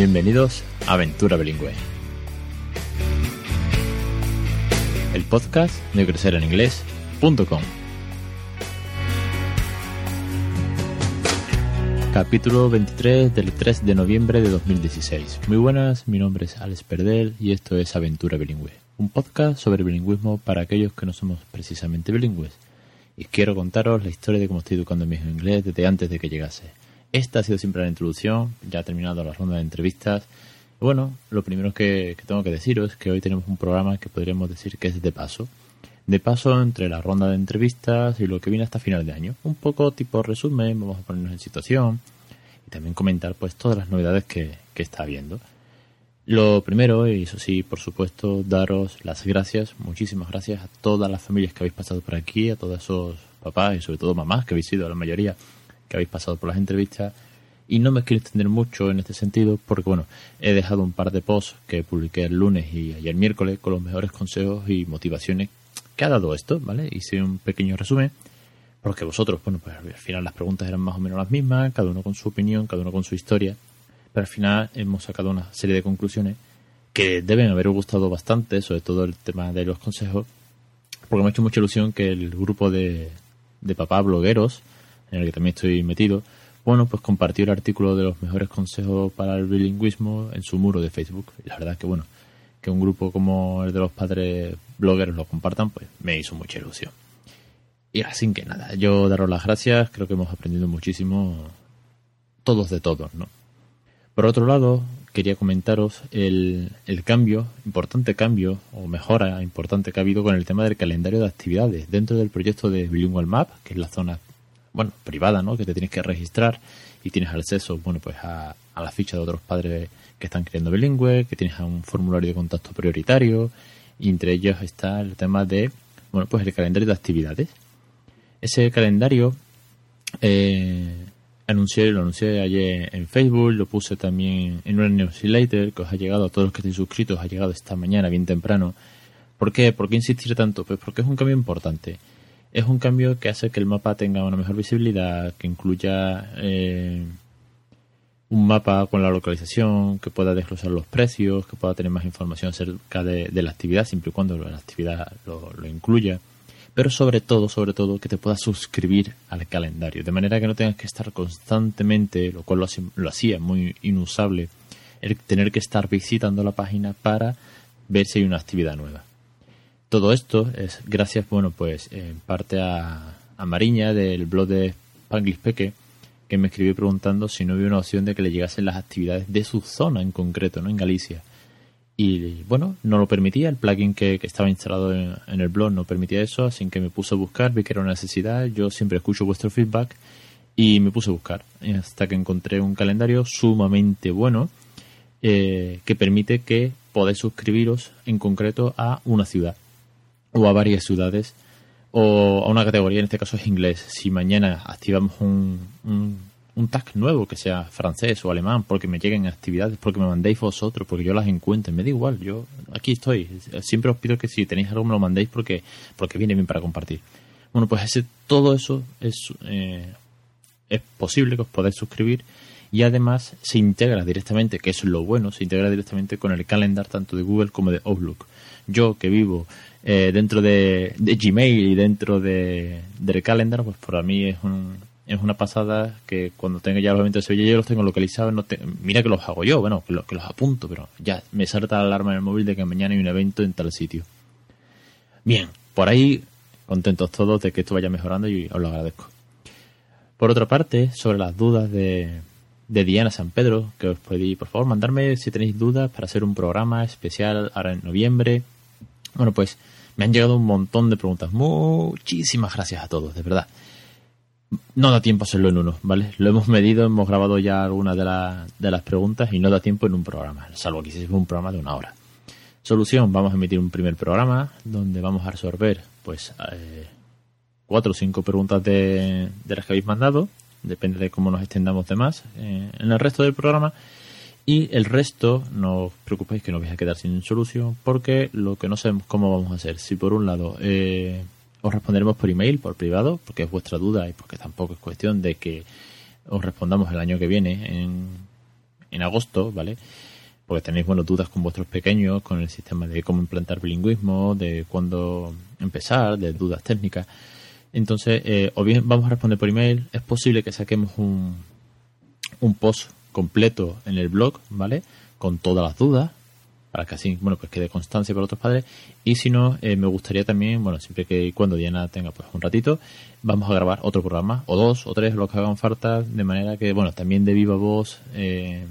Bienvenidos a Aventura Bilingüe. El podcast de crecereninglés.com. Capítulo 23 del 3 de noviembre de 2016. Muy buenas, mi nombre es Alex Perdel y esto es Aventura Bilingüe, un podcast sobre bilingüismo para aquellos que no somos precisamente bilingües. Y quiero contaros la historia de cómo estoy educando a mi hijo inglés desde antes de que llegase. Esta ha sido siempre la introducción, ya ha terminado la ronda de entrevistas. Bueno, lo primero que, tengo que deciros es que hoy tenemos un programa que podríamos decir que es de paso. De paso entre la ronda de entrevistas y lo que viene hasta final de año. Un poco tipo resumen, vamos a ponernos en situación y también comentar pues todas las novedades que, que está habiendo. Lo primero, y eso sí, por supuesto, daros las gracias, muchísimas gracias a todas las familias que habéis pasado por aquí, a todos esos papás y sobre todo mamás que habéis sido la mayoría que habéis pasado por las entrevistas. Y no me quiero extender mucho en este sentido porque, bueno, he dejado un par de posts que publiqué el lunes y ayer miércoles con los mejores consejos y motivaciones que ha dado esto, ¿vale? Hice un pequeño resumen porque vosotros, bueno, pues al final las preguntas eran más o menos las mismas, cada uno con su opinión, cada uno con su historia, pero al final hemos sacado una serie de conclusiones que deben haber gustado bastante, sobre todo el tema de los consejos, porque me ha hecho mucha ilusión que el grupo de, de papá blogueros en el que también estoy metido, bueno, pues compartió el artículo de los mejores consejos para el bilingüismo en su muro de Facebook. Y la verdad que, bueno, que un grupo como el de los padres bloggers lo compartan, pues me hizo mucha ilusión. Y así que nada, yo daros las gracias, creo que hemos aprendido muchísimo todos de todos, ¿no? Por otro lado, quería comentaros el, el, cambio, importante cambio o mejora importante que ha habido con el tema del calendario de actividades dentro del proyecto de Bilingual Map, que es la zona bueno, privada, ¿no? Que te tienes que registrar y tienes acceso, bueno, pues a, la ficha de otros padres que están creando bilingüe, que tienes un formulario de contacto prioritario y entre ellos está el tema de, bueno, pues el calendario de actividades. Ese calendario eh, anuncié, lo anuncié ayer en Facebook, lo puse también en una newsletter que os ha llegado a todos los que estáis suscritos, ha llegado esta mañana bien temprano. ¿Por qué? ¿Por qué insistir tanto? Pues porque es un cambio importante es un cambio que hace que el mapa tenga una mejor visibilidad, que incluya eh, un mapa con la localización, que pueda desglosar los precios, que pueda tener más información acerca de, la actividad, siempre y cuando la actividad lo, incluya. Pero sobre todo, sobre todo, que te puedas suscribir al calendario, de manera que no tengas que estar constantemente, lo cual lo, lo hacía muy inusable, el tener que estar visitando la página para ver si hay una actividad nueva. Todo esto es gracias, bueno, pues en parte a, Mariña del blog de Spanglish Peque, que me escribió preguntando si no había una opción de que le llegasen las actividades de su zona en concreto, ¿no? En Galicia. Y bueno, no lo permitía, el plugin que, estaba instalado en, el blog no permitía eso, así que me puse a buscar, vi que era una necesidad, yo siempre escucho vuestro feedback y me puse a buscar hasta que encontré un calendario sumamente bueno eh, que permite que podáis suscribiros en concreto a una ciudad o a varias ciudades o a una categoría, en este caso es inglés. Si mañana activamos un, un, tag nuevo que sea francés o alemán, porque me lleguen actividades, porque me mandéis vosotros, porque yo las encuentre, me da igual, yo aquí estoy. Siempre os pido que si tenéis algo me lo mandéis porque, porque viene bien para compartir. Bueno, pues ese, todo eso es, eh, es posible que os podáis suscribir y además se integra directamente, que es lo bueno, se integra directamente con el calendar tanto de Google como de Outlook. Yo que vivo eh, dentro de, Gmail y dentro de, del calendar, pues para mí es, un, es una pasada que cuando tenga ya los eventos de Sevilla yo los tengo localizados. No mira que los hago yo, bueno, que, que los apunto, pero ya me salta la alarma en el móvil de que mañana hay un evento en tal sitio. Bien, por ahí contentos todos de que esto vaya mejorando y os lo agradezco. Por otra parte, sobre las dudas de, de Diana San Pedro, que os pedí, por favor, mandarme si tenéis dudas para hacer un programa especial ahora en noviembre. Bueno, pues me han llegado un montón de preguntas. Muchísimas gracias a todos, de verdad. No da tiempo hacerlo en uno, ¿vale? Lo hemos medido, hemos grabado ya algunas de, de las preguntas y no da tiempo en un programa, salvo que sea un programa de una hora. Solución, vamos a emitir un primer programa donde vamos a resolver pues eh, cuatro o cinco preguntas de, de, las que habéis mandado, depende de cómo nos extendamos de más eh, en el resto del programa y el resto, no os preocupéis que no vais a quedar sin solución, porque lo que no sabemos cómo vamos a hacer. Si por un lado eh, os responderemos por email, por privado, porque es vuestra duda y porque tampoco es cuestión de que os respondamos el año que viene en, en agosto, ¿vale? Porque tenéis, bueno, dudas con vuestros pequeños, con el sistema de cómo implantar bilingüismo, de cuándo empezar, de dudas técnicas. Entonces, eh, o bien vamos a responder por email, es posible que saquemos un, un post completo en el blog, ¿vale? Con todas las dudas, para que así, bueno, pues quede constancia para otros padres. Y si no, eh, me gustaría también, bueno, siempre que cuando Diana tenga pues un ratito, vamos a grabar otro programa, o dos, o tres, lo que hagan falta, de manera que, bueno, también de viva voz, eh,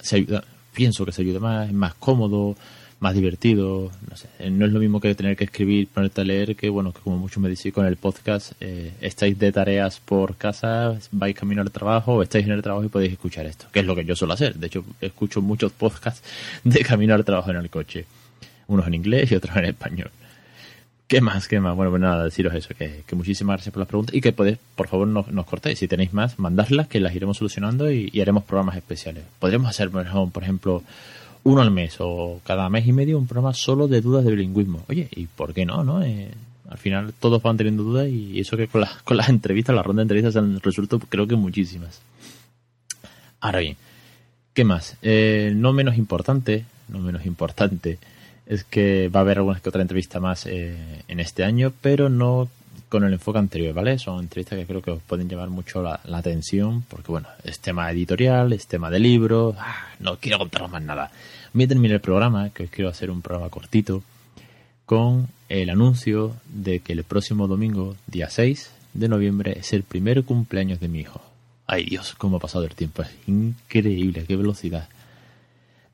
se ayuda, pienso que se ayuda más, es más cómodo, más divertido. No, sé, no es lo mismo que tener que escribir, ponerte a leer, que bueno, que como muchos me decís con el podcast, eh, estáis de tareas por casa, vais camino al trabajo, estáis en el trabajo y podéis escuchar esto, que es lo que yo suelo hacer. De hecho, escucho muchos podcasts de camino al trabajo en el coche. Unos en inglés y otros en español. ¿Qué más? ¿Qué más? Bueno, pues nada, deciros eso, que, muchísimas gracias por las preguntas y que podéis, por favor, no, nos cortéis. Si tenéis más, mandadlas, que las iremos solucionando y, y haremos programas especiales. Podríamos hacer, por ejemplo, uno al mes o cada mes y medio un programa solo de dudas de bilingüismo. Oye, ¿y por qué no? no? Eh, al final todos van teniendo dudas y eso que con, con las entrevistas, la ronda de entrevistas han resuelto creo que muchísimas. Ahora bien, ¿qué más? Eh, no menos importante, no menos importante, es que va a haber alguna que otra entrevista más eh, en este año, pero no con el enfoque anterior, ¿vale? Son entrevistas que creo que os pueden llevar mucho la, atención, porque bueno, es tema editorial, es tema de libros, ah, no quiero contaros más nada. Voy a terminar el programa, que os quiero hacer un programa cortito, con el anuncio de que el próximo domingo, día 6 de noviembre, es el primer cumpleaños de mi hijo. Ay Dios, cómo ha pasado el tiempo, es increíble, qué velocidad.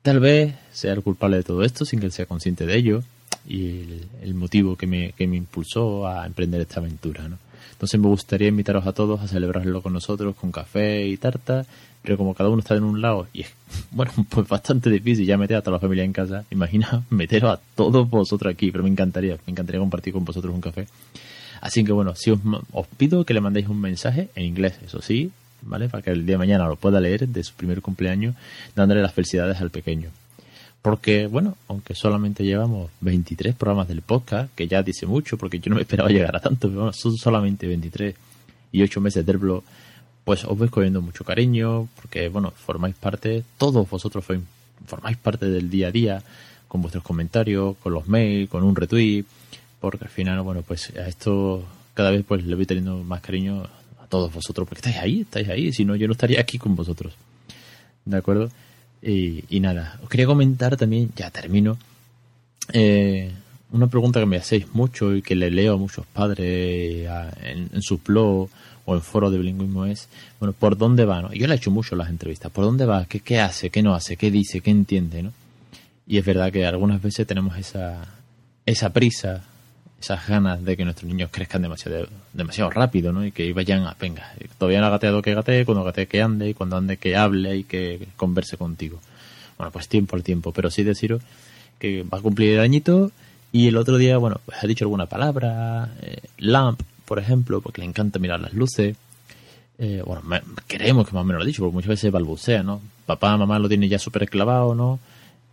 Tal vez sea el culpable de todo esto sin que él sea consciente de ello, y el, motivo que me, que me, impulsó a emprender esta aventura. ¿no? Entonces me gustaría invitaros a todos a celebrarlo con nosotros con café y tarta, pero como cada uno está en un lado y es, bueno, pues bastante difícil ya meter a toda la familia en casa, imagina meteros a todos vosotros aquí, pero me encantaría, me encantaría compartir con vosotros un café. Así que bueno, si os, os pido que le mandéis un mensaje en inglés, eso sí, ¿vale? Para que el día de mañana lo pueda leer de su primer cumpleaños, dándole las felicidades al pequeño. Porque, bueno, aunque solamente llevamos 23 programas del podcast, que ya dice mucho, porque yo no me esperaba llegar a tanto, pero son solamente 23 y 8 meses del blog, pues os voy cogiendo mucho cariño, porque, bueno, formáis parte, todos vosotros formáis parte del día a día, con vuestros comentarios, con los mails, con un retweet, porque al final, bueno, pues a esto cada vez pues le voy teniendo más cariño a todos vosotros, porque estáis ahí, estáis ahí, si no yo no estaría aquí con vosotros. ¿De acuerdo? Y, nada, os quería comentar también, ya termino, eh, una pregunta que me hacéis mucho y que le leo a muchos padres en, en sus blogs o en foros de bilingüismo es, bueno, ¿por dónde va? No? Yo le he hecho mucho las entrevistas, ¿por dónde va? ¿Qué, ¿Qué hace? ¿Qué no hace? ¿Qué dice? ¿Qué entiende? ¿no? Y es verdad que algunas veces tenemos esa, esa prisa esas ganas de que nuestros niños crezcan demasiado, demasiado rápido, ¿no? Y que vayan a, venga, todavía no ha gateado que gatee, cuando gatee que ande, y cuando ande que hable y que converse contigo. Bueno, pues tiempo al tiempo, pero sí deciros que va a cumplir el añito y el otro día, bueno, pues ha dicho alguna palabra, eh, lamp, por ejemplo, porque le encanta mirar las luces. Eh, bueno, queremos que más o menos lo ha dicho, porque muchas veces balbucea, ¿no? Papá, mamá lo tiene ya súper clavado, ¿no?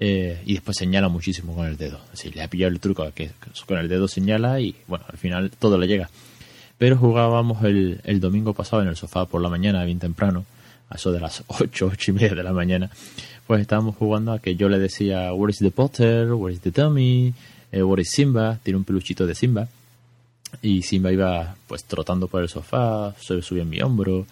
Eh, y después señala muchísimo con el dedo. Así, le ha pillado el truco que con el dedo señala y bueno, al final todo le llega. Pero jugábamos el, el domingo pasado en el sofá por la mañana, bien temprano, a eso de las 8, 8 y media de la mañana, pues estábamos jugando a que yo le decía, Where is the Potter? Where is the Tommy? Eh, Where is Simba? Tiene un peluchito de Simba. Y Simba iba pues trotando por el sofá, subía en mi hombro.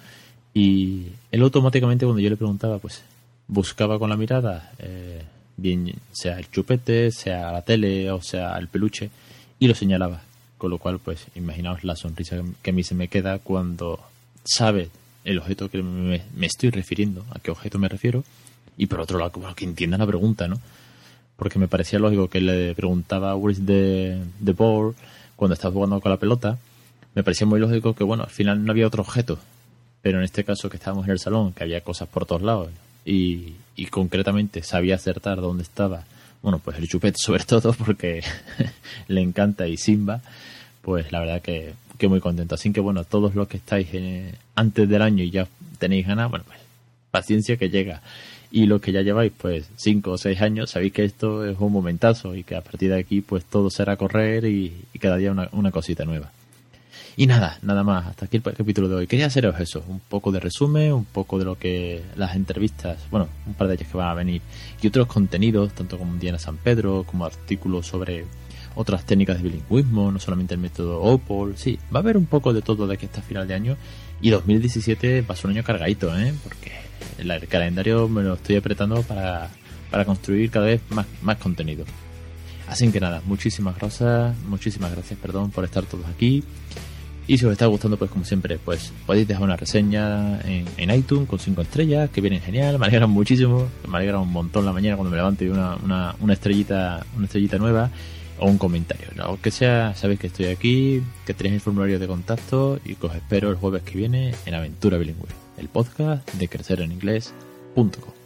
Y él automáticamente cuando yo le preguntaba, pues buscaba con la mirada eh, bien sea el chupete, sea la tele o sea el peluche, y lo señalaba. Con lo cual, pues, imaginaos la sonrisa que a mí se me queda cuando sabe el objeto que me, estoy refiriendo, a qué objeto me refiero, y por otro lado, que entienda la pregunta, ¿no? Porque me parecía lógico que le preguntaba where is the, the ball cuando estaba jugando con la pelota. Me parecía muy lógico que, bueno, al final no había otro objeto. Pero en este caso que estábamos en el salón, que había cosas por todos lados, y, concretamente sabía acertar dónde estaba, bueno, pues el chupete sobre todo porque le encanta y Simba, pues la verdad que, que muy contento. Así que bueno, todos los que estáis antes del año y ya tenéis ganas, bueno, pues paciencia que llega. Y los que ya lleváis pues cinco o seis años, sabéis que esto es un momentazo y que a partir de aquí pues todo será correr y, cada día una, una cosita nueva. Y nada, nada más, hasta aquí el capítulo de hoy. Quería haceros eso, un poco de resumen, un poco de lo que las entrevistas, bueno, un par de ellas que van a venir, y otros contenidos, tanto como Diana San Pedro, como artículos sobre otras técnicas de bilingüismo, no solamente el método OPOL, sí, va a haber un poco de todo de aquí hasta final de año, y 2017 va a ser un año cargadito, ¿eh? porque el calendario me lo estoy apretando para, para construir cada vez más, más contenido. Así que nada, muchísimas gracias, muchísimas gracias, perdón, por estar todos aquí. Y si os está gustando, pues como siempre, pues podéis dejar una reseña en, en iTunes con 5 estrellas, que vienen genial, me alegran muchísimo, me alegra un montón la mañana cuando me levanto y una, una, una estrellita, una estrellita nueva o un comentario. Lo que sea, sabéis que estoy aquí, que tenéis el formulario de contacto y que os espero el jueves que viene en Aventura Bilingüe, el podcast de crecereninglés.com.